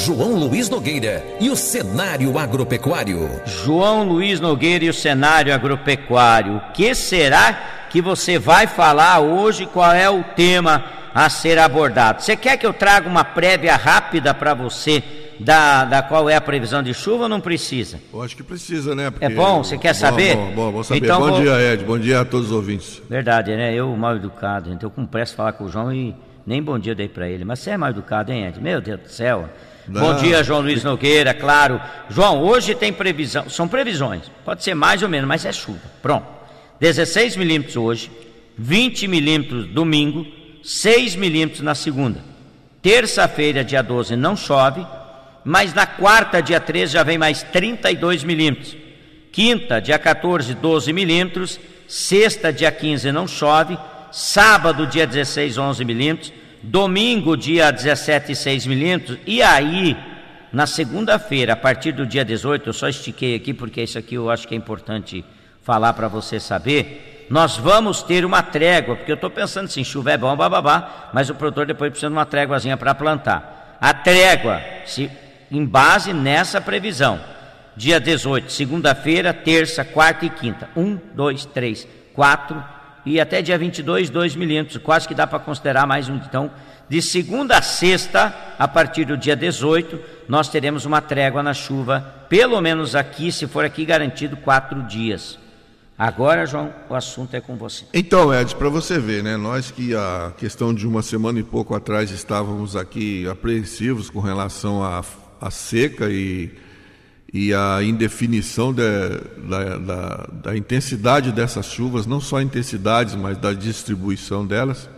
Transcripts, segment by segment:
João Luiz Nogueira e o cenário agropecuário. João Luiz Nogueira e o cenário agropecuário. O que será que você vai falar hoje? Qual é o tema a ser abordado? Você quer que eu traga uma prévia rápida para você? Da, da qual é a previsão de chuva ou não precisa? Eu acho que precisa, né? Porque... É bom, você quer saber? Bom, bom, bom saber. Então, bom vou... dia, Ed. Bom dia a todos os ouvintes. Verdade, né? Eu mal educado, então eu com pressa falar com o João e nem bom dia dei para ele. Mas você é mal educado, hein, Ed? Meu Deus do céu. Não. Bom dia, João Luiz Nogueira, claro. João, hoje tem previsão, são previsões, pode ser mais ou menos, mas é chuva. Pronto. 16 milímetros hoje, 20 milímetros domingo, 6 milímetros na segunda. Terça-feira, dia 12, não chove, mas na quarta, dia 13, já vem mais 32 milímetros. Quinta, dia 14, 12 milímetros. Sexta, dia 15, não chove. Sábado, dia 16, 11 milímetros. Domingo, dia 17, 6 milímetros. E aí, na segunda-feira, a partir do dia 18, eu só estiquei aqui porque isso aqui eu acho que é importante falar para você saber. Nós vamos ter uma trégua, porque eu estou pensando assim: chuva é bom, bababá, mas o produtor depois precisa de uma tréguazinha para plantar. A trégua, se em base nessa previsão. Dia 18, segunda-feira, terça, quarta e quinta. Um, dois, três, quatro e até dia 22, 2 milímetros. Quase que dá para considerar mais um. Então, de segunda a sexta, a partir do dia 18, nós teremos uma trégua na chuva, pelo menos aqui, se for aqui garantido, quatro dias. Agora, João, o assunto é com você. Então, Ed, para você ver, né? Nós que a questão de uma semana e pouco atrás estávamos aqui apreensivos com relação à a seca e, e a indefinição de, da, da, da, intensidade dessas chuvas, não só a intensidade, mas da distribuição delas.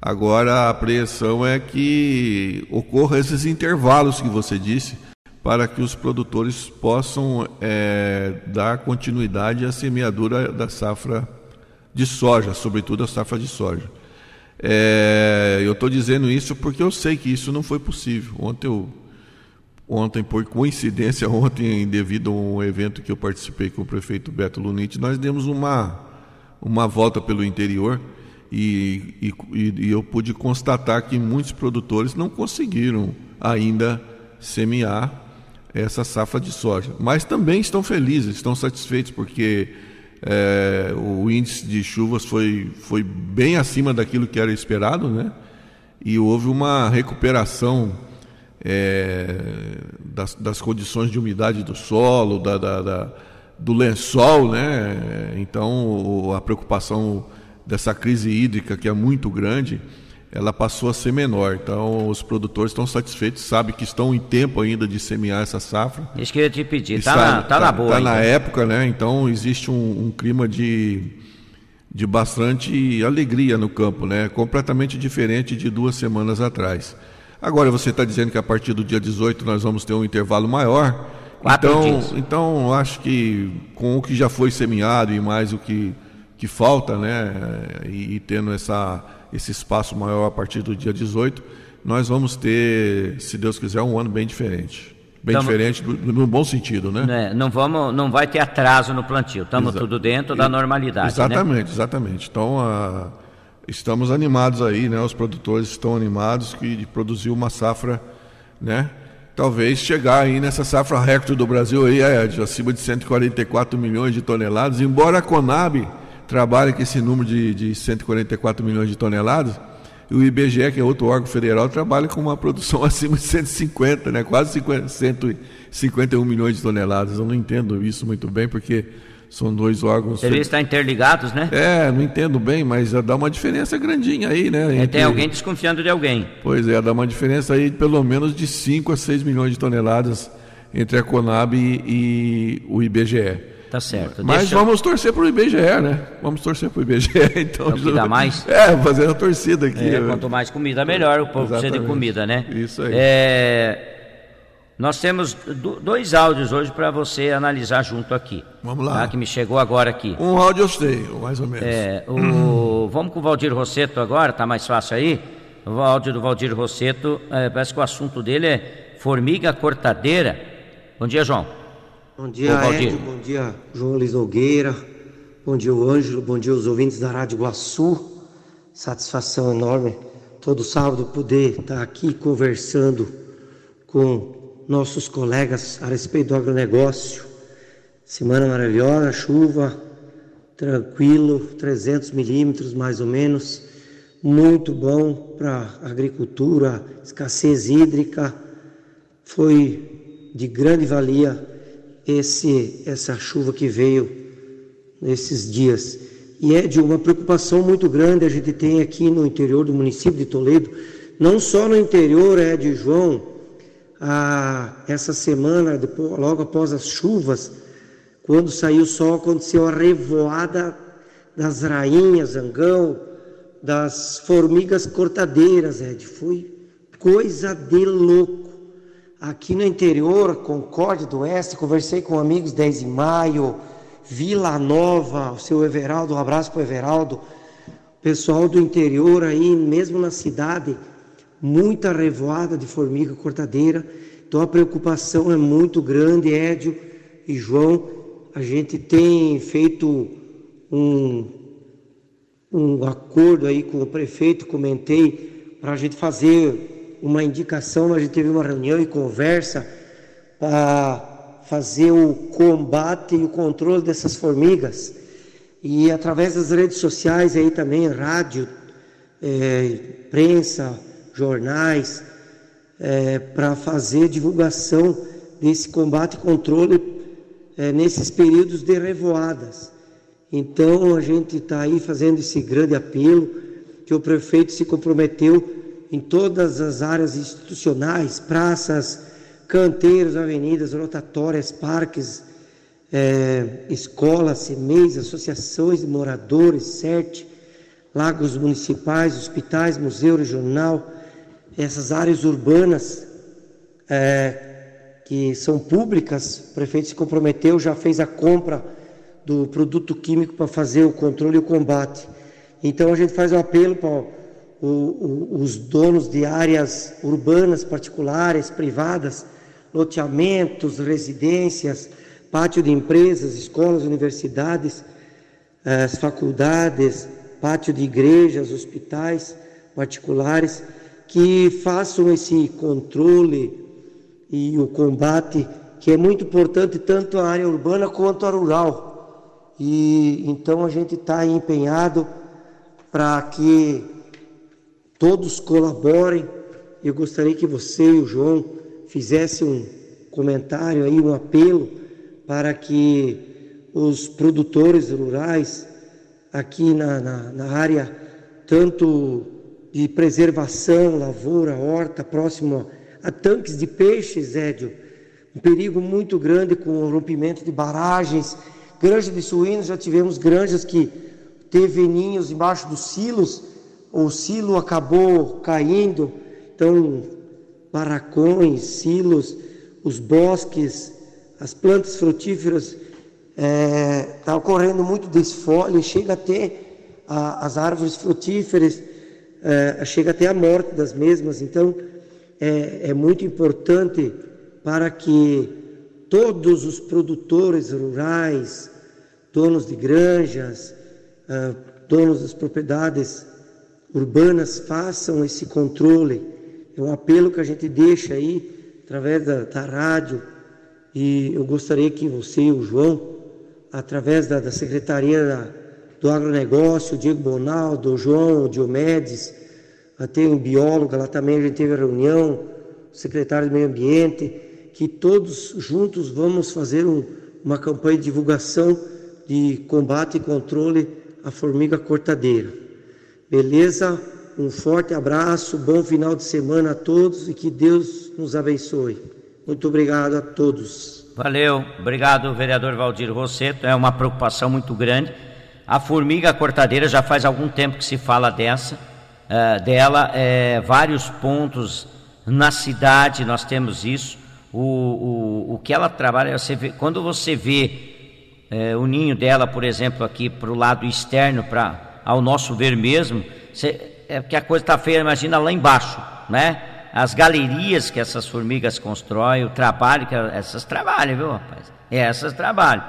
Agora a apreensão é que ocorra esses intervalos que você disse, para que os produtores possam é, dar continuidade à semeadura da safra de soja, sobretudo a safra de soja. É, eu estou dizendo isso porque eu sei que isso não foi possível. Ontem eu Ontem, por coincidência, ontem, devido a um evento que eu participei com o prefeito Beto Lunite, nós demos uma, uma volta pelo interior e, e, e eu pude constatar que muitos produtores não conseguiram ainda semear essa safra de soja. Mas também estão felizes, estão satisfeitos, porque é, o índice de chuvas foi, foi bem acima daquilo que era esperado, né? E houve uma recuperação é, das, das, condições de umidade do solo, da, da, da, do lençol, né? Então a preocupação dessa crise hídrica que é muito grande, ela passou a ser menor. Então os produtores estão satisfeitos, sabem que estão em tempo ainda de semear essa safra. Isso que eu ia te pedir, está, tá, na, tá, tá na boa. Está na época, né? Então existe um, um clima de de bastante alegria no campo, né? Completamente diferente de duas semanas atrás. Agora você está dizendo que a partir do dia 18 nós vamos ter um intervalo maior. Quatro então, dias. então acho que com o que já foi semeado e mais o que, que falta, né, e, e tendo essa, esse espaço maior a partir do dia 18, nós vamos ter, se Deus quiser, um ano bem diferente. Bem Tamo, diferente no bom sentido, né? né? Não, vamos, não vai ter atraso no plantio. Estamos tudo dentro da normalidade. Né? Exatamente, né? exatamente. Então, a, estamos animados aí, né? Os produtores estão animados de produzir uma safra, né? Talvez chegar aí nessa safra recorde do Brasil aí, é, de acima de 144 milhões de toneladas, embora a Conab trabalhe com esse número de, de 144 milhões de toneladas, e o IBGE, que é outro órgão federal, trabalha com uma produção acima de 150, né? quase 50, 151 milhões de toneladas. Eu não entendo isso muito bem, porque são dois órgãos. Eles estão interligados, né? É, não entendo bem, mas dá uma diferença grandinha aí, né? Entre... Tem alguém desconfiando de alguém. Pois é, dá uma diferença aí de pelo menos de 5 a 6 milhões de toneladas entre a Conab e, e o IBGE. Tá certo. Mas Deixa... vamos torcer para o IBGE, né? Vamos torcer para o IBGE, então. É o dá mais? É, fazendo a torcida aqui. É, quanto mais comida, melhor. O povo precisa de comida, né? Isso aí. É... Nós temos dois áudios hoje para você analisar junto aqui. Vamos lá. Tá? Que me chegou agora aqui. Um áudio eu sei, mais ou menos. É, o... Vamos com o Valdir Rosseto agora, tá mais fácil aí? O áudio do Valdir Rosseto, é, parece que o assunto dele é formiga cortadeira. Bom dia, João. Bom dia, Ô, Valdir. bom dia, João Luiz Nogueira. Bom dia, Ângelo. Bom dia, os ouvintes da Rádio Iguaçu. Satisfação enorme todo sábado poder estar aqui conversando com nossos colegas a respeito do agronegócio. Semana maravilhosa, chuva, tranquilo, 300 milímetros mais ou menos, muito bom para agricultura, escassez hídrica, foi de grande valia esse essa chuva que veio nesses dias. E é de uma preocupação muito grande a gente tem aqui no interior do município de Toledo, não só no interior, é de João, a, essa semana, depois, logo após as chuvas, quando saiu o sol, aconteceu a revoada das rainhas, zangão, das formigas cortadeiras, Ed. Foi coisa de louco. Aqui no interior, Concórdia do Oeste, conversei com amigos 10 de maio, Vila Nova, o seu Everaldo, um abraço para o Everaldo. Pessoal do interior aí, mesmo na cidade, muita revoada de formiga cortadeira. Então a preocupação é muito grande, Édio e João. A gente tem feito um, um acordo aí com o prefeito, comentei, para a gente fazer uma indicação. A gente teve uma reunião e conversa para fazer o combate e o controle dessas formigas. E através das redes sociais aí também, rádio, é, prensa, jornais, é, para fazer divulgação desse combate e controle é, nesses períodos de revoadas. Então a gente está aí fazendo esse grande apelo que o prefeito se comprometeu em todas as áreas institucionais, praças, canteiros, avenidas, rotatórias, parques, é, escolas, CMEs, associações de moradores, CERT, lagos municipais, hospitais, museu regional, essas áreas urbanas é, que são públicas, o prefeito se comprometeu, já fez a compra do produto químico para fazer o controle e o combate. Então a gente faz um apelo para o, o, os donos de áreas urbanas, particulares, privadas, loteamentos, residências, pátio de empresas, escolas, universidades, as faculdades, pátio de igrejas, hospitais particulares, que façam esse controle e o combate, que é muito importante tanto a área urbana quanto a rural. E então a gente está empenhado para que todos colaborem. Eu gostaria que você e o João fizesse um comentário aí, um apelo para que os produtores rurais aqui na, na, na área, tanto de preservação, lavoura, horta, próximo a tanques de peixes, Édio, um perigo muito grande com o rompimento de barragens, granja de suínos, já tivemos granjas que teve ninhos embaixo dos silos, o silo acabou caindo, então barracões, silos, os bosques, as plantas frutíferas, está é, tá ocorrendo muito desfolhe, chega até a, as árvores frutíferas, é, chega até a morte das mesmas. Então, é, é muito importante para que todos os produtores rurais, donos de granjas, é, donos das propriedades urbanas façam esse controle é um apelo que a gente deixa aí através da, da rádio e eu gostaria que você e o João, através da, da Secretaria da, do Agronegócio, o Diego Bonaldo, o João, o Diomedes, tem um biólogo, lá também a gente teve a reunião, o secretário do Meio Ambiente, que todos juntos vamos fazer um, uma campanha de divulgação de combate e controle à formiga cortadeira. Beleza? Um forte abraço, bom final de semana a todos e que Deus nos abençoe. Muito obrigado a todos. Valeu, obrigado, vereador Valdir Rosseto. É uma preocupação muito grande. A formiga cortadeira já faz algum tempo que se fala dessa, uh, dela. É, vários pontos na cidade nós temos isso. O, o, o que ela trabalha, você vê, quando você vê é, o ninho dela, por exemplo, aqui para o lado externo, para ao nosso ver mesmo, você, é porque a coisa está feia, imagina lá embaixo, né? As galerias que essas formigas constroem, o trabalho que essas trabalham, viu, rapaz? É, essas trabalham.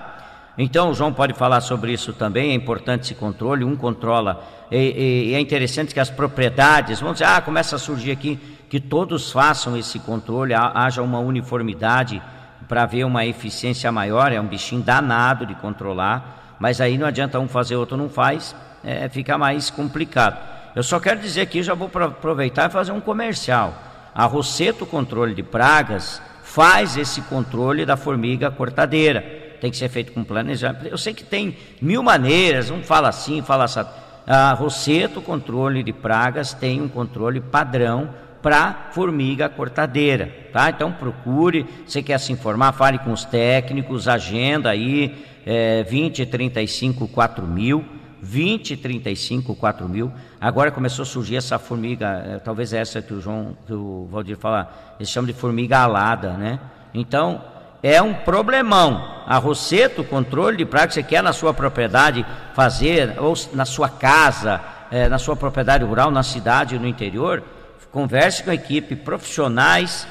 Então o João pode falar sobre isso também, é importante esse controle, um controla, e, e é interessante que as propriedades, vamos dizer, ah, começa a surgir aqui, que todos façam esse controle, haja uma uniformidade para ver uma eficiência maior, é um bichinho danado de controlar, mas aí não adianta um fazer, outro não faz, é, fica mais complicado. Eu só quero dizer aqui, já vou aproveitar e fazer um comercial. A Rosseto Controle de Pragas faz esse controle da formiga cortadeira. Tem que ser feito com planejamento. Eu sei que tem mil maneiras, um fala assim, fala assim. A Rosseto Controle de Pragas tem um controle padrão para formiga cortadeira, tá? Então procure, você quer se informar, fale com os técnicos, agenda aí é, 20, 35, 4 mil, 20, 35, 4 mil. Agora começou a surgir essa formiga, é, talvez essa que o João, que o Valdir fala, eles chamam de formiga alada, né? Então é um problemão. A Rosseto, controle de praga você quer na sua propriedade fazer, ou na sua casa, é, na sua propriedade rural, na cidade, no interior, Converse com a equipe profissionais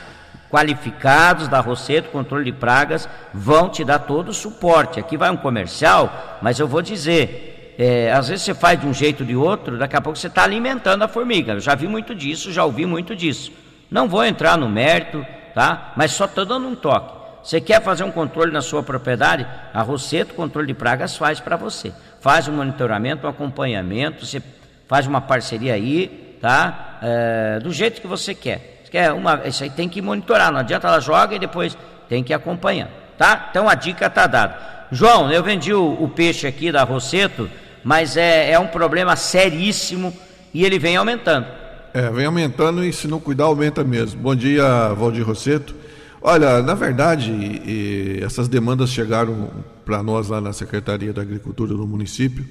qualificados da Rosseto Controle de Pragas, vão te dar todo o suporte. Aqui vai um comercial, mas eu vou dizer, é, às vezes você faz de um jeito ou de outro, daqui a pouco você está alimentando a formiga. Eu já vi muito disso, já ouvi muito disso. Não vou entrar no mérito, tá? Mas só estou dando um toque. Você quer fazer um controle na sua propriedade? A Rosseto Controle de Pragas faz para você. Faz um monitoramento, um acompanhamento, você faz uma parceria aí, tá? É, do jeito que você quer. Você quer uma, isso aí tem que monitorar, não adianta ela joga e depois tem que acompanhar, tá? Então a dica está dada. João, eu vendi o, o, peixe aqui da Rosseto, mas é, é um problema seríssimo e ele vem aumentando. É, vem aumentando e se não cuidar aumenta mesmo. Bom dia, Valdir Rosseto. Olha, na verdade, essas demandas chegaram para nós lá na Secretaria da Agricultura do município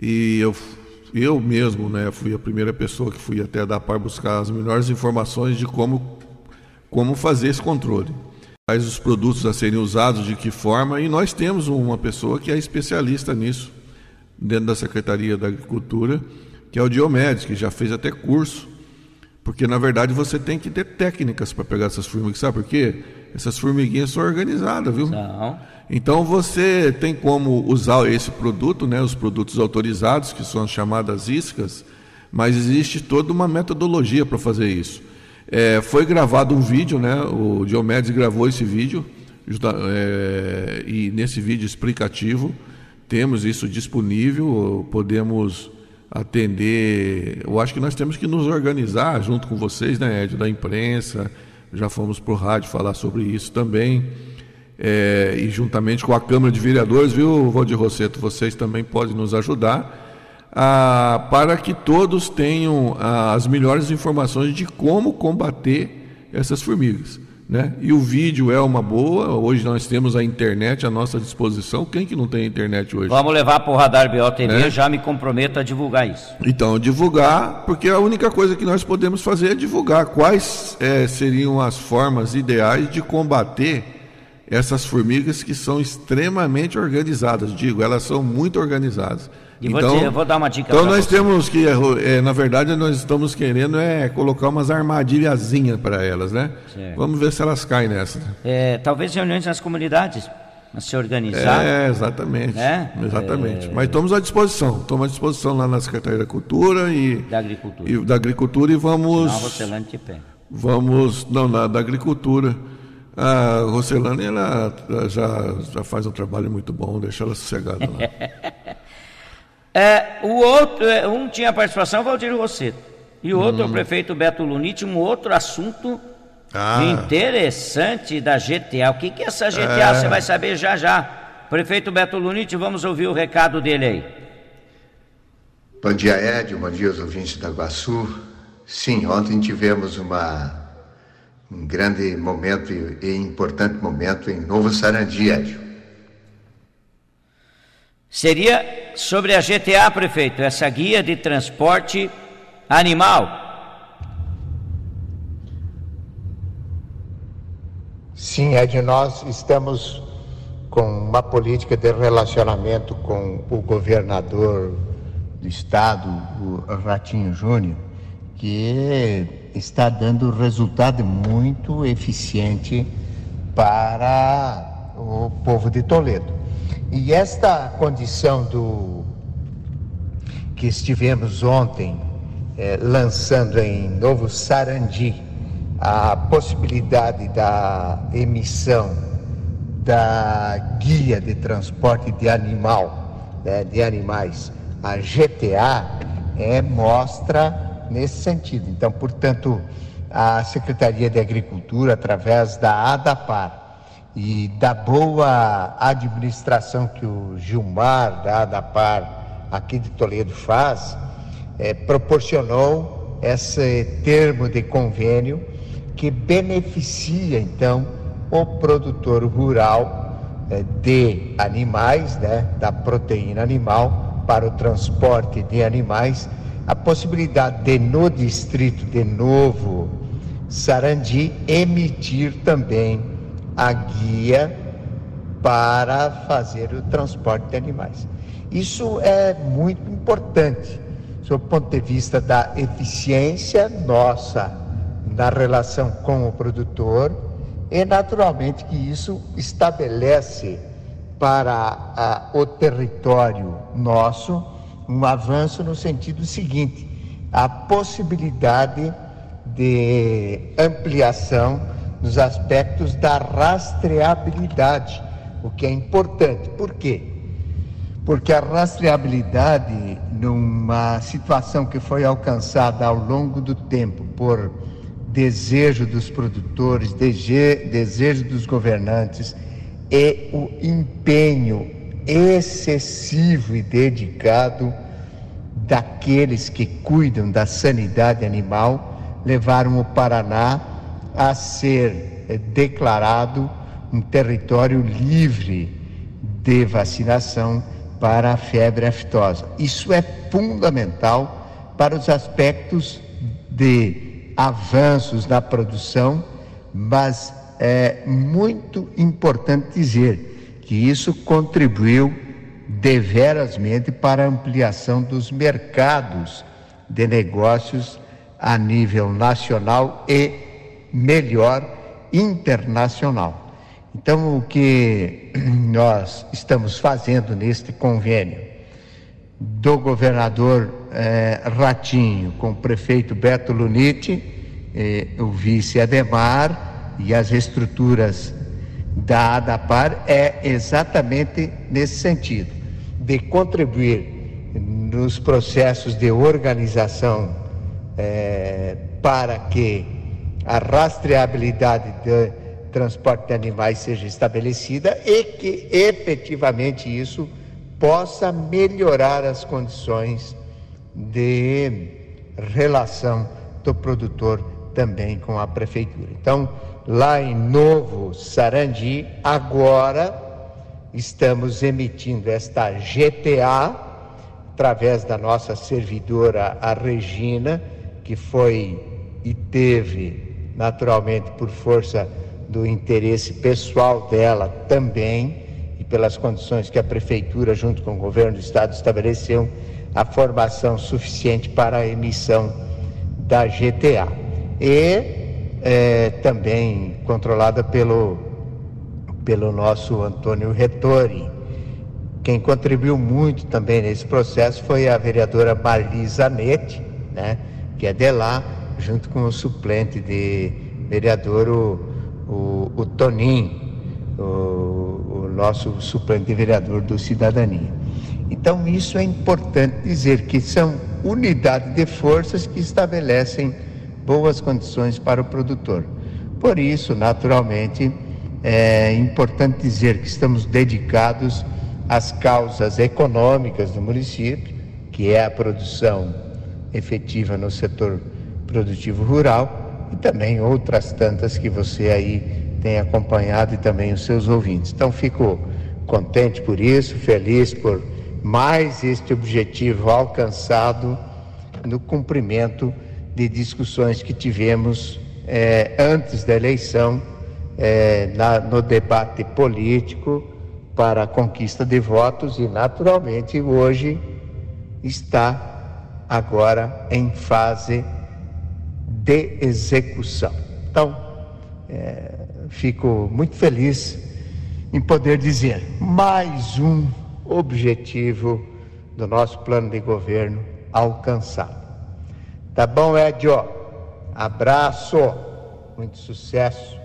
e eu eu mesmo, né, fui a primeira pessoa que fui até da PAR buscar as melhores informações de como, como fazer esse controle. Quais os produtos a serem usados, de que forma, e nós temos uma pessoa que é especialista nisso, dentro da Secretaria da Agricultura, que é o Diomedes, que já fez até curso, porque na verdade você tem que ter técnicas para pegar essas formigas, sabe por quê? Essas formiguinhas são organizadas, viu? Não. Então você tem como usar esse produto, né, os produtos autorizados, que são as chamadas iscas, mas existe toda uma metodologia para fazer isso. É, foi gravado um vídeo, né, o Diomedes gravou esse vídeo, é, e nesse vídeo explicativo temos isso disponível, podemos atender. Eu acho que nós temos que nos organizar junto com vocês, né, Ed, da imprensa, já fomos para o rádio falar sobre isso também é, e juntamente com a Câmara de Vereadores, viu, Valdir Rosseto, vocês também podem nos ajudar ah, para que todos tenham ah, as melhores informações de como combater essas formigas. Né? E o vídeo é uma boa. Hoje nós temos a internet à nossa disposição. Quem que não tem internet hoje? Vamos levar para o Radar BOTV, né? já me comprometo a divulgar isso. Então, divulgar, porque a única coisa que nós podemos fazer é divulgar quais é, seriam as formas ideais de combater essas formigas que são extremamente organizadas, digo, elas são muito organizadas. E então, vou, dizer, vou dar uma dica Então nós você. temos que, é, na verdade, nós estamos querendo é colocar umas armadilhazinhas para elas, né? Certo. Vamos ver se elas caem nessa. É, talvez reuniões nas comunidades, mas se organizar. É, exatamente. Né? Exatamente. É... Mas estamos à disposição. Estamos à disposição lá na Secretaria da Cultura e. Da Agricultura. E, da Agricultura e vamos. Não, Rocelante pé. Vamos. Não, na, da Agricultura. A Rocelane ela já, já faz um trabalho muito bom, deixa ela sossegada lá. é, o outro, é, um tinha participação, Valdir Rosseto, e o outro hum. é o prefeito Beto Lunite, um outro assunto ah. interessante da GTA. O que, que é essa GTA? É. Você vai saber já já. Prefeito Beto Lunite, vamos ouvir o recado dele aí. Bom dia, Ed, bom dia aos ouvintes da Guaçu. Sim, ontem tivemos uma um grande momento e importante momento em Novo Sarandi, Edio. Seria sobre a GTA, prefeito, essa guia de transporte animal. Sim, Ed, nós estamos com uma política de relacionamento com o governador do estado, o Ratinho Júnior, que está dando resultado muito eficiente para o povo de Toledo. E esta condição do que estivemos ontem eh, lançando em Novo Sarandi a possibilidade da emissão da guia de transporte de animal, né, de animais, a GTA, é, mostra nesse sentido. Então, portanto, a Secretaria de Agricultura, através da ADAPAR e da boa administração que o Gilmar da ADAPAR aqui de Toledo faz, é, proporcionou esse termo de convênio que beneficia então o produtor rural é, de animais, né, da proteína animal para o transporte de animais, a possibilidade de no distrito de Novo Sarandi emitir também a guia para fazer o transporte de animais. Isso é muito importante, sob o ponto de vista da eficiência nossa na relação com o produtor e, naturalmente, que isso estabelece para a, o território nosso um avanço no sentido seguinte: a possibilidade de ampliação nos aspectos da rastreabilidade, o que é importante. Por quê? Porque a rastreabilidade, numa situação que foi alcançada ao longo do tempo por desejo dos produtores, desejo dos governantes e o empenho excessivo e dedicado daqueles que cuidam da sanidade animal levaram o Paraná a ser eh, declarado um território livre de vacinação para a febre aftosa. Isso é fundamental para os aspectos de avanços na produção, mas é muito importante dizer que isso contribuiu deverasmente para a ampliação dos mercados de negócios a nível nacional e, melhor, internacional. Então, o que nós estamos fazendo neste convênio do governador eh, Ratinho com o prefeito Beto Luniti, eh, o vice Ademar e as estruturas da ADAPAR é exatamente nesse sentido, de contribuir nos processos de organização eh, para que a rastreabilidade de transporte de animais seja estabelecida e que efetivamente isso possa melhorar as condições de relação do produtor também com a prefeitura. Então, lá em Novo Sarandi, agora estamos emitindo esta GTA através da nossa servidora, a Regina, que foi e teve, naturalmente, por força do interesse pessoal dela também, e pelas condições que a Prefeitura, junto com o governo do Estado, estabeleceu, a formação suficiente para a emissão da GTA. E é, também controlada pelo, pelo nosso Antônio Retori. Quem contribuiu muito também nesse processo foi a vereadora Marli Zanetti, né, que é de lá, junto com o suplente de vereador, o, o, o Toninho, o, nosso suplente vereador do Cidadania. Então, isso é importante dizer que são unidades de forças que estabelecem boas condições para o produtor. Por isso, naturalmente, é importante dizer que estamos dedicados às causas econômicas do município, que é a produção efetiva no setor produtivo rural e também outras tantas que você aí tem acompanhado e também os seus ouvintes. Então, fico contente por isso, feliz por mais este objetivo alcançado no cumprimento de discussões que tivemos eh, antes da eleição, eh, na, no debate político para a conquista de votos e, naturalmente, hoje está agora em fase de execução. Então, é, fico muito feliz em poder dizer mais um objetivo do nosso plano de governo alcançado. Tá bom, Edio? Abraço, muito sucesso.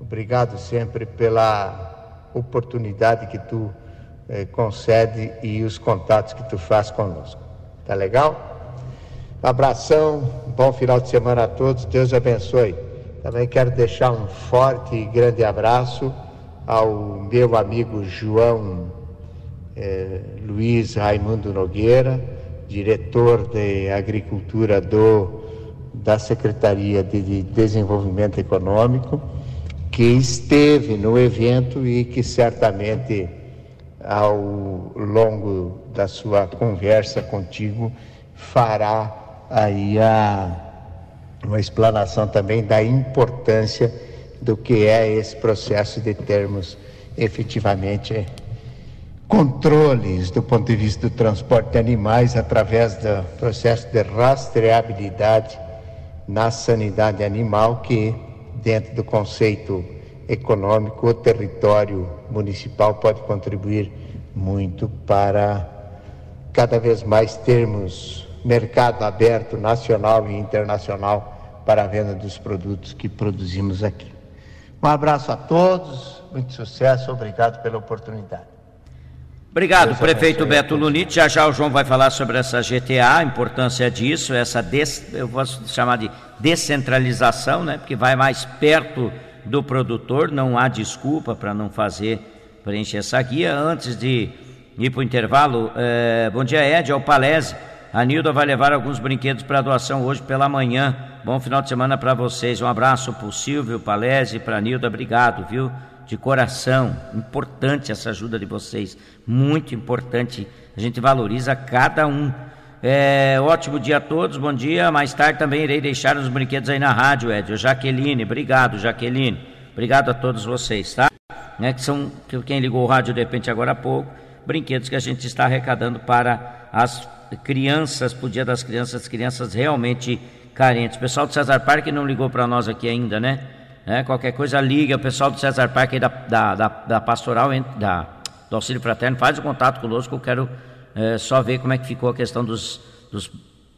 Obrigado sempre pela oportunidade que tu eh, concede e os contatos que tu faz conosco. Tá legal? Abração, bom final de semana a todos, Deus abençoe. Também quero deixar um forte e grande abraço ao meu amigo João eh, Luiz Raimundo Nogueira, diretor de Agricultura do, da Secretaria de Desenvolvimento Econômico, que esteve no evento e que certamente ao longo da sua conversa contigo fará aí a, uma explanação também da importância do que é esse processo de termos efetivamente controles do ponto de vista do transporte de animais através do processo de rastreabilidade na sanidade animal que dentro do conceito econômico o território municipal pode contribuir muito para cada vez mais termos mercado aberto nacional e internacional para a venda dos produtos que produzimos aqui. Um abraço a todos, muito sucesso, obrigado pela oportunidade. Obrigado, Deus prefeito Beto Lunite. Já já o João vai falar sobre essa GTA, a importância disso, essa des, eu vou chamar de descentralização, né? Porque vai mais perto do produtor, não há desculpa para não fazer preencher essa guia. Antes de ir para o intervalo, é, bom dia, Ed, é o Palese. A Nilda vai levar alguns brinquedos para doação hoje pela manhã. Bom final de semana para vocês. Um abraço para o Silvio, para a Nilda. Obrigado, viu? De coração. Importante essa ajuda de vocês. Muito importante. A gente valoriza cada um. É, ótimo dia a todos, bom dia. Mais tarde também irei deixar os brinquedos aí na rádio, Ed. Jaqueline, obrigado, Jaqueline. Obrigado a todos vocês, tá? Né, que são quem ligou o rádio de repente agora há pouco, brinquedos que a gente está arrecadando para as crianças, para o Dia das Crianças, crianças realmente carentes. O pessoal do César Parque não ligou para nós aqui ainda, né? É, qualquer coisa liga, o pessoal do César Parque da, da, da, da pastoral, da, do auxílio fraterno, faz o contato conosco, eu quero é, só ver como é que ficou a questão dos, dos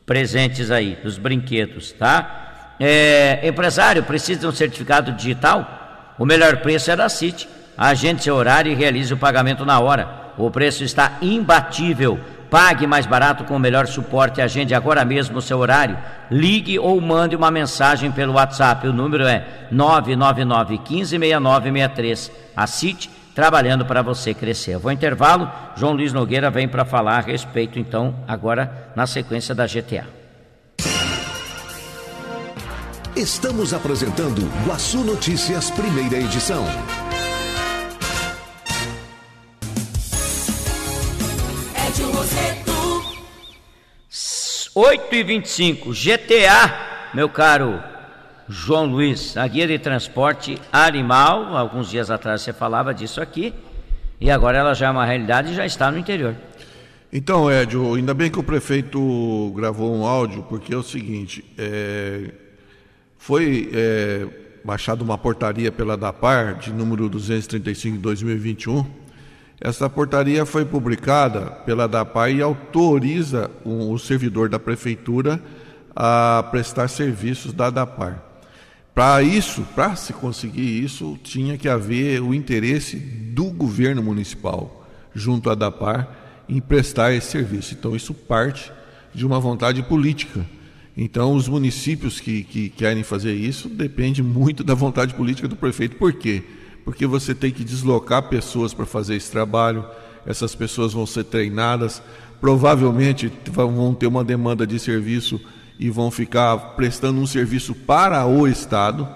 presentes aí, dos brinquedos, tá? É, empresário, precisa de um certificado digital? O melhor preço é da City. Agende seu horário e realize o pagamento na hora. O preço está imbatível. Pague mais barato com o melhor suporte. Agende agora mesmo o seu horário. Ligue ou mande uma mensagem pelo WhatsApp. O número é 999 156963. A City trabalhando para você crescer. vou intervalo, João Luiz Nogueira vem para falar a respeito, então, agora na sequência da GTA. Estamos apresentando Guaçu Notícias, primeira edição. Oito e vinte e cinco, GTA, meu caro João Luiz, a guia de transporte animal, alguns dias atrás você falava disso aqui, e agora ela já é uma realidade e já está no interior. Então, Edio, ainda bem que o prefeito gravou um áudio, porque é o seguinte, é, foi é, baixada uma portaria pela DAPAR, de número 235 de 2021. Essa portaria foi publicada pela DAPAR e autoriza o, o servidor da prefeitura a prestar serviços da DAPAR. Para isso, para se conseguir isso, tinha que haver o interesse do governo municipal, junto à DAPAR, em prestar esse serviço. Então, isso parte de uma vontade política. Então, os municípios que, que querem fazer isso depende muito da vontade política do prefeito. Por quê? Porque você tem que deslocar pessoas para fazer esse trabalho, essas pessoas vão ser treinadas, provavelmente vão ter uma demanda de serviço e vão ficar prestando um serviço para o Estado,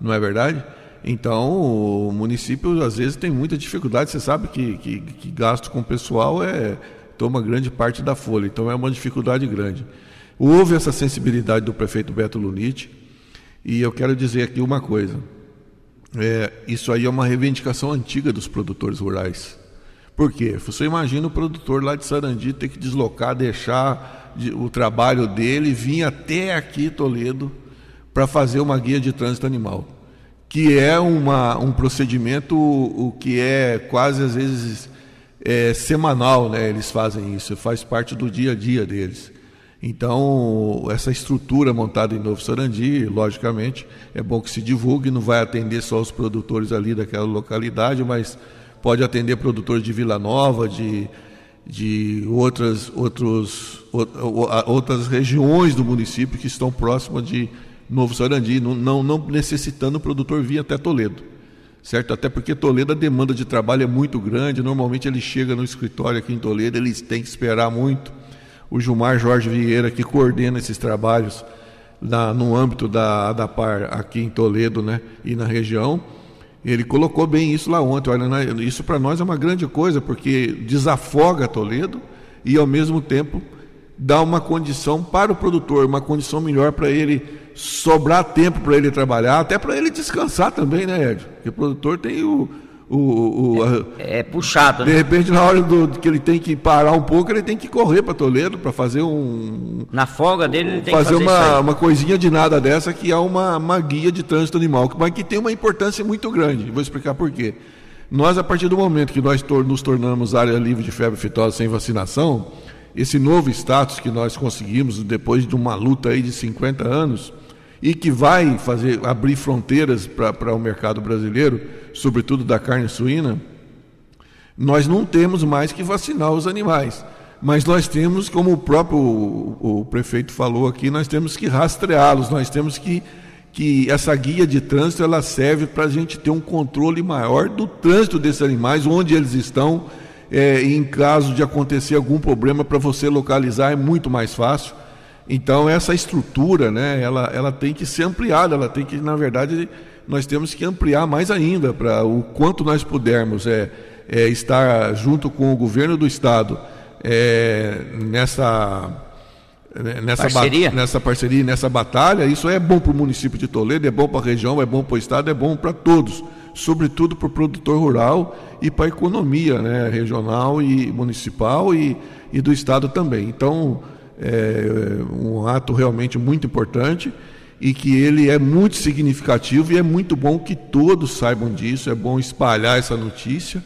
não é verdade? Então, o município às vezes tem muita dificuldade, você sabe que, que, que gasto com pessoal é toma grande parte da folha, então é uma dificuldade grande. Houve essa sensibilidade do prefeito Beto Lunite, e eu quero dizer aqui uma coisa. É, isso aí é uma reivindicação antiga dos produtores rurais. Por quê? Você imagina o produtor lá de Sarandi ter que deslocar, deixar o trabalho dele, vir até aqui, Toledo, para fazer uma guia de trânsito animal. que é uma, um procedimento o que é quase às vezes é, semanal, né? Eles fazem isso, faz parte do dia a dia deles. Então, essa estrutura montada em Novo Sarandi, logicamente, é bom que se divulgue, não vai atender só os produtores ali daquela localidade, mas pode atender produtores de Vila Nova, de, de outras, outros, outras regiões do município que estão próximas de Novo Sarandi, não, não, necessitando o produtor vir até Toledo. Certo? Até porque Toledo a demanda de trabalho é muito grande, normalmente ele chega no escritório aqui em Toledo, eles têm que esperar muito. O Gilmar Jorge Vieira, que coordena esses trabalhos na, no âmbito da ADAPAR aqui em Toledo né, e na região, ele colocou bem isso lá ontem. Olha, né, isso para nós é uma grande coisa, porque desafoga Toledo e, ao mesmo tempo, dá uma condição para o produtor, uma condição melhor para ele sobrar tempo para ele trabalhar, até para ele descansar também, né, Ed? Porque o produtor tem o. o, o é, é, puxado, né? De repente, na hora do, que ele tem que parar um pouco, ele tem que correr para Toledo para fazer um. Na folga dele, ele tem fazer que fazer uma, uma coisinha de nada dessa que é uma, uma guia de trânsito animal, mas que tem uma importância muito grande. Vou explicar por quê. Nós, a partir do momento que nós nos tornamos área livre de febre aftosa sem vacinação, esse novo status que nós conseguimos depois de uma luta aí de 50 anos e que vai fazer abrir fronteiras para o mercado brasileiro, sobretudo da carne suína, nós não temos mais que vacinar os animais. Mas nós temos, como o próprio o, o prefeito falou aqui, nós temos que rastreá-los, nós temos que que essa guia de trânsito ela serve para a gente ter um controle maior do trânsito desses animais, onde eles estão, é, em caso de acontecer algum problema, para você localizar é muito mais fácil. Então essa estrutura, né, ela, ela tem que ser ampliada, ela tem que, na verdade, nós temos que ampliar mais ainda para o quanto nós pudermos é, é, estar junto com o governo do estado é, nessa né, nessa parceria. nessa parceria, nessa batalha. Isso é bom para o município de Toledo, é bom para a região, é bom para o estado, é bom para todos, sobretudo para o produtor rural e para a economia, né, regional e municipal e, e do estado também. Então é um ato realmente muito importante e que ele é muito significativo e é muito bom que todos saibam disso, é bom espalhar essa notícia.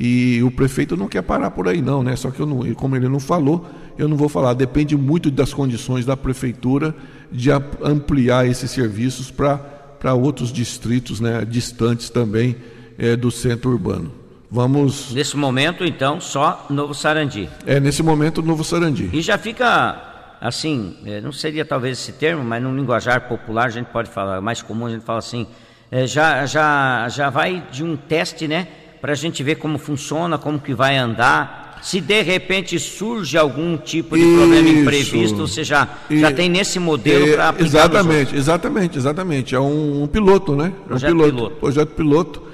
E o prefeito não quer parar por aí não, né? Só que eu não, como ele não falou, eu não vou falar. Depende muito das condições da prefeitura de ampliar esses serviços para outros distritos, né, distantes também é, do centro urbano. Vamos. Nesse momento, então, só Novo Sarandi. É, nesse momento, Novo Sarandi. E já fica assim, é, não seria talvez esse termo, mas no linguajar popular a gente pode falar, mais comum a gente fala assim, é, já, já, já vai de um teste, né? Para a gente ver como funciona, como que vai andar. Se de repente surge algum tipo de isso, problema imprevisto, você já, já tem nesse modelo é, para aplicar. Exatamente, exatamente, exatamente. É um, um piloto, né? É um piloto. piloto. Projeto piloto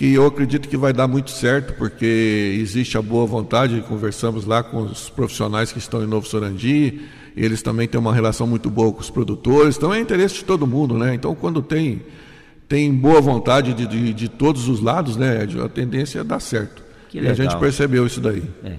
que eu acredito que vai dar muito certo, porque existe a boa vontade, conversamos lá com os profissionais que estão em Novo Sorandi, eles também têm uma relação muito boa com os produtores, então é interesse de todo mundo, né? Então quando tem, tem boa vontade de, de, de todos os lados, né, a tendência é dar certo. Que e a gente percebeu isso daí. É.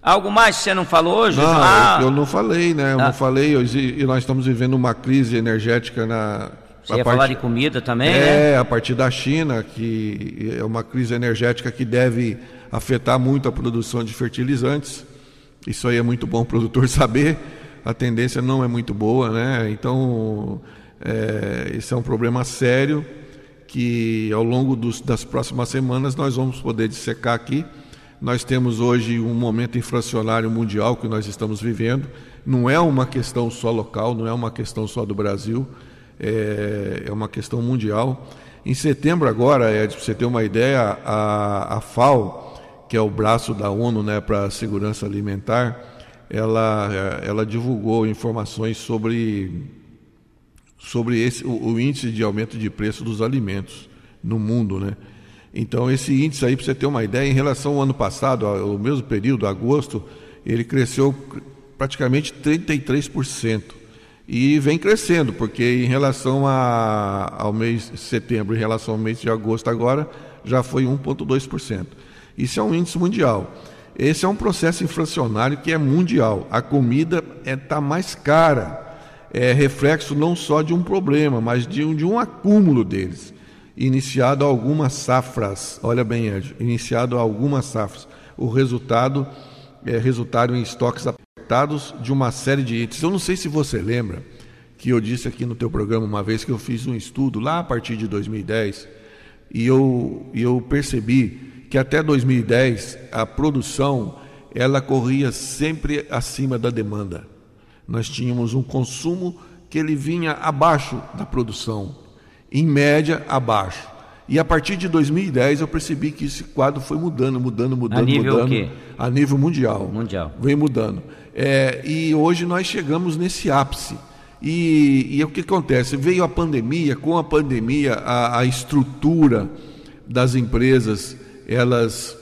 Algo mais que você não falou hoje? Não, ah. eu não falei, né? Eu ah. não falei, e nós estamos vivendo uma crise energética na, você ia falar de comida também, é, né? A partir da China, que é uma crise energética que deve afetar muito a produção de fertilizantes. Isso aí é muito bom o produtor saber. A tendência não é muito boa, né? Então, é, esse é um problema sério que ao longo dos, das próximas semanas nós vamos poder dissecar aqui. Nós temos hoje um momento inflacionário mundial que nós estamos vivendo. Não é uma questão só local, não é uma questão só do Brasil é, é uma questão mundial. Em setembro agora, Ed, para você ter uma ideia, a, a FAO, que é o braço da ONU né, para a segurança alimentar, ela, ela divulgou informações sobre, sobre esse, o, o, índice de aumento de preço dos alimentos no mundo. Né? Então, esse índice aí, para você ter uma ideia, em relação ao ano passado, ao mesmo período, agosto, ele cresceu praticamente 33% e vem crescendo, porque em relação a, ao mês de setembro, em relação ao mês de agosto agora, já foi 1,2%. Isso é um índice mundial. Esse é um processo inflacionário que é mundial. A comida está é, tá mais cara. É reflexo não só de um problema, mas de um, de um acúmulo deles. iniciado algumas safras. Olha bem, Ed, iniciado algumas safras. O resultado é resultado em estoques apertados de uma série de itens. Eu não sei se você lembra que eu disse aqui no teu programa uma vez que eu fiz um estudo lá a partir de 2010 e eu, eu percebi que até 2010 a produção ela corria sempre acima da demanda. Nós tínhamos um consumo que ele vinha abaixo da produção, em média abaixo. E a partir de 2010 eu percebi que esse quadro foi mudando, mudando, mudando, a nível mudando. Quê? A nível mundial. Mundial. Vem mudando. É, e hoje nós chegamos nesse ápice. E, e, o que acontece? Veio a pandemia, com a pandemia, a, a estrutura das empresas, elas.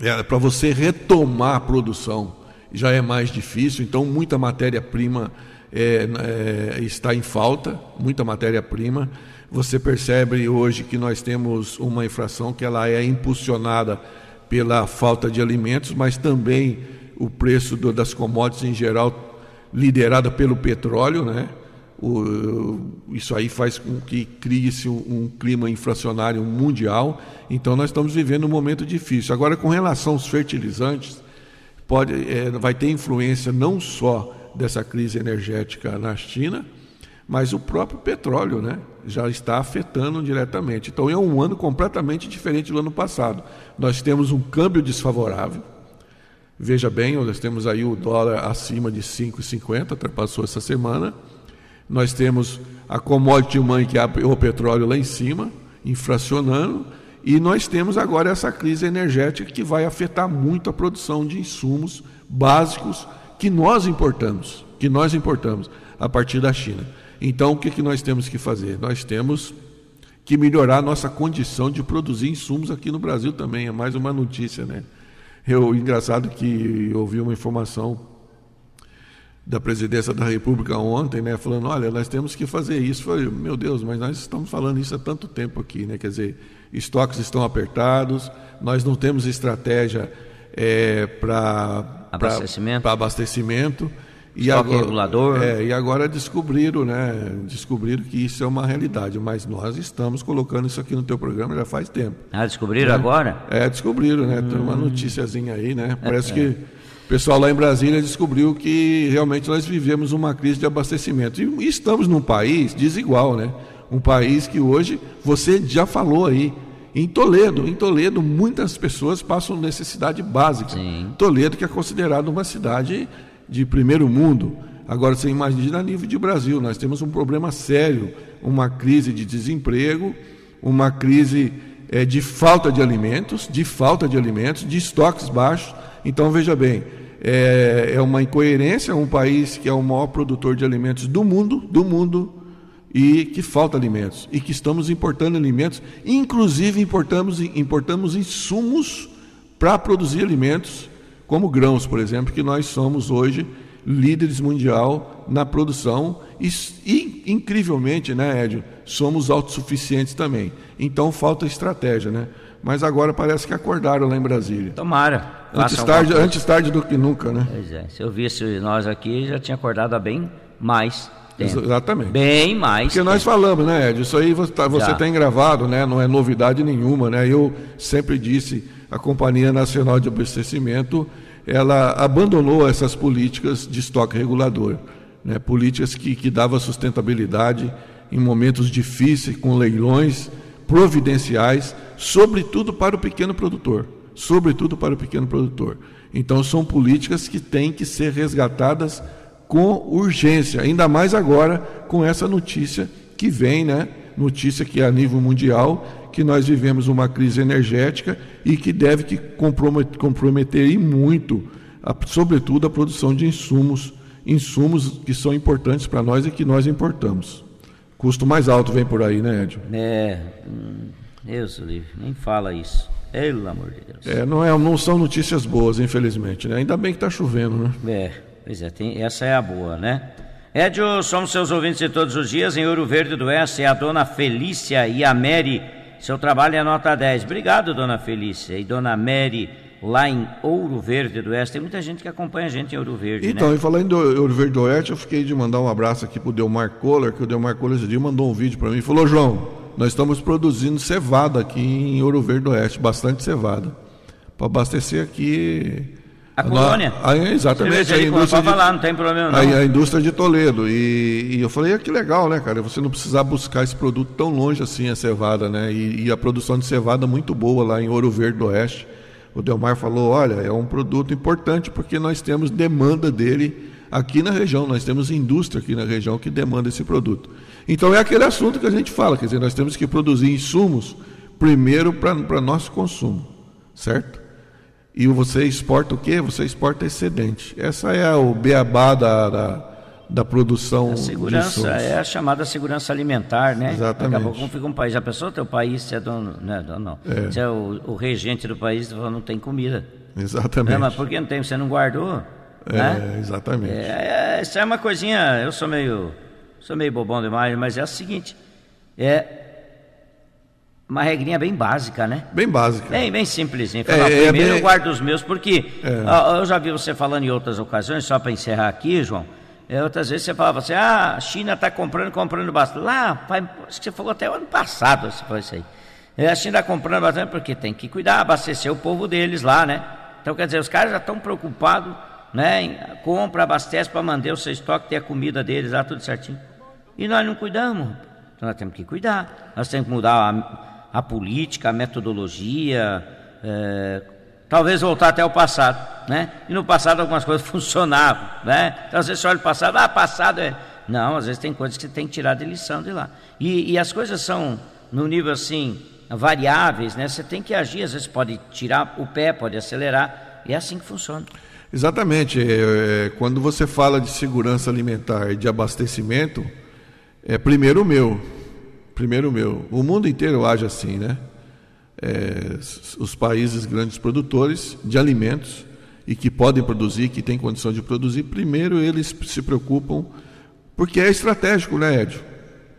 É, Para você retomar a produção já é mais difícil, então muita matéria-prima é, é, está em falta, muita matéria-prima. Você percebe hoje que nós temos uma infração que ela é impulsionada pela falta de alimentos, mas também o preço do, das commodities em geral liderada pelo petróleo, né? O, isso aí faz com que crie-se um, clima inflacionário mundial. Então nós estamos vivendo um momento difícil. Agora, com relação aos fertilizantes, pode, é, vai ter influência não só dessa crise energética na China, mas o próprio petróleo, né? Já está afetando diretamente. Então é um ano completamente diferente do ano passado. Nós temos um câmbio desfavorável Veja bem, nós temos aí o dólar acima de 5,50, ultrapassou essa semana. Nós temos a commodity mãe, que é o petróleo lá em cima, inflacionando. E nós temos agora essa crise energética que vai afetar muito a produção de insumos básicos que nós importamos, que nós importamos a partir da China. Então, o que, que nós temos que fazer? Nós temos que melhorar a nossa condição de produzir insumos aqui no Brasil também. É mais uma notícia, né? Eu, engraçado que eu ouvi uma informação da presidência da República ontem, né, falando, olha, nós temos que fazer isso. Eu falei, meu Deus, mas nós estamos falando isso há tanto tempo aqui, né? Quer dizer, estoques estão apertados, nós não temos estratégia é, para abastecimento. abastecimento. E agora, regulador. É, e agora descobriram, né? Descobriram que isso é uma realidade, mas nós estamos colocando isso aqui no teu programa já faz tempo. Ah, descobriram né? agora? É, descobriram, né? Hum. Tem uma hum. noticiazinha aí, né? Parece é. que o pessoal lá em Brasília descobriu que realmente nós vivemos uma crise de abastecimento. E estamos num país desigual, né? Um país que hoje, você já falou aí, em Toledo, em Toledo, muitas pessoas passam necessidade básica. Sim. Toledo, que é considerado uma cidade de primeiro mundo. Agora você imagina a nível de Brasil, nós temos um problema sério, uma crise de desemprego, uma crise é, de falta de alimentos, de falta de alimentos, de estoques baixos. Então veja bem, é, é uma incoerência, um país que é o maior produtor de alimentos do mundo, do mundo, e que falta alimentos e que estamos importando alimentos, inclusive importamos importamos insumos para produzir alimentos como grãos, por exemplo, que nós somos hoje líderes mundial na produção e, e incrivelmente, né, Edio, somos autossuficientes também. Então falta estratégia, né? Mas agora parece que acordaram lá em Brasília. Tomara. Antes tarde, antes tarde do que nunca, né? Pois é. Se eu visse nós aqui, já tinha acordado há bem mais tempo. Exatamente. Bem mais. Porque tempo. nós falamos, né, Ed? Isso aí você, tá, você tem gravado, né? Não é novidade nenhuma, né? Eu sempre disse a Companhia Nacional de Abastecimento ela abandonou essas políticas de estoque regulador, né? políticas que, que davam sustentabilidade em momentos difíceis, com leilões providenciais, sobretudo para o pequeno produtor, sobretudo para o pequeno produtor. Então são políticas que têm que ser resgatadas com urgência, ainda mais agora com essa notícia que vem, né? Notícia que é a nível mundial que nós vivemos uma crise energética e que deve que comprometer, comprometer muito, a, sobretudo, a produção de insumos, insumos que são importantes para nós e que nós importamos. Custo mais alto vem por aí, né, Edson? É, hum, Deus livre, nem fala isso. Pelo amor de Deus. É, não, é, não são notícias boas, infelizmente, né? Ainda bem que está chovendo, né? É, pois é, tem, essa é a boa, né? Edio, somos seus ouvintes de todos os dias em Ouro Verde do Oeste, a dona Felícia e a Mary seu trabalho é nota 10. Obrigado, dona Felícia. E dona Mary, lá em Ouro Verde do Oeste. Tem muita gente que acompanha a gente em Ouro Verde. Então, né? e falando em Ouro Verde do Oeste, eu fiquei de mandar um abraço aqui pro Delmar Kohler, que o Delmar Kohler esse dia mandou um vídeo para mim e falou: João, nós estamos produzindo cevada aqui em Ouro Verde do Oeste, bastante cevada, para abastecer aqui a colônia? A, exatamente. A indústria de, falar, não tem problema não. A, a indústria de Toledo. E, e, eu falei, ah, que legal, né, cara? Você não precisar buscar esse produto tão longe assim, a cevada, né? E, e, a produção de cevada muito boa lá em Ouro Verde do Oeste. O Delmar falou, olha, é um produto importante porque nós temos demanda dele aqui na região, nós temos indústria aqui na região que demanda esse produto. Então é aquele assunto que a gente fala, quer dizer, nós temos que produzir insumos primeiro para nosso consumo, certo? E você exporta o quê? Você exporta excedente. Essa é o beabá da, da, da produção. A segurança é a chamada segurança alimentar, né? Exatamente. Acabou como fica um país. A pessoa tem o país, você é dono, né? Dono, não. É. Você é o, o, regente do país, não tem comida. Exatamente. Não, mas por que não tem? Você não guardou? É, né? exatamente. É, é, isso é uma coisinha. Eu sou meio, sou meio bobão demais, mas é o seguinte: é uma regrinha bem básica, né? Bem básica. Bem, bem simplesinho. Fala, é, primeiro é bem... eu guardo os meus, porque é. eu já vi você falando em outras ocasiões, só para encerrar aqui, João. É, outras vezes você falava assim, ah, a China está comprando, comprando bastante. Lá, pai, acho que você falou até o ano passado, você falou isso aí. É, a China está comprando bastante porque tem que cuidar, abastecer o povo deles lá, né? Então, quer dizer, os caras já estão preocupados, né? Compra, abastece para manter o seu estoque, ter a comida deles lá, tudo certinho. E nós não cuidamos. Então, nós temos que cuidar. Nós temos que mudar a a política, a metodologia, é, talvez voltar até o passado, né? E no passado algumas coisas funcionavam, né? Então às vezes você olha o passado, ah, passado é... Não, às vezes tem coisas que você tem que tirar de lição de lá. E, e as coisas são, no nível assim, variáveis, né? Você tem que agir, às vezes pode tirar o pé, pode acelerar, e é assim que funciona. Exatamente. É, é quando você fala de segurança alimentar e de abastecimento, é primeiro o meu, primeiro meu, o mundo inteiro age assim, né? É, os países grandes produtores de alimentos e que podem produzir, que têm condição de produzir, primeiro eles se preocupam, porque é estratégico, né, Edio?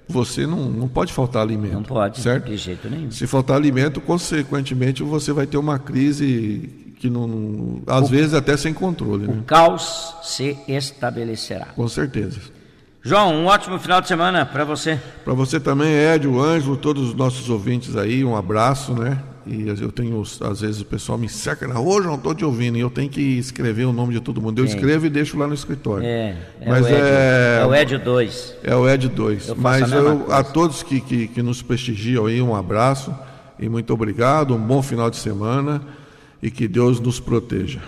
Você não, não pode faltar alimento. Não pode, certo? de jeito nenhum. Se faltar alimento, consequentemente, você vai ter uma crise que não, às o, vezes até sem controle. O né? caos se estabelecerá. Com certeza. João, um ótimo final de semana para você. Para você também, Ed, o Ângelo, todos os nossos ouvintes aí, um abraço, né? E eu tenho, às vezes o pessoal me cerca na rua, João, estou te ouvindo, e eu tenho que escrever o nome de todo mundo. Eu escrevo e deixo lá no escritório. É, é Mas o Ed, é, é o Ed 2. É o Ed 2. Mas a, eu, a todos que, que, que nos prestigiam aí, um abraço e muito obrigado, um bom final de semana e que Deus nos proteja.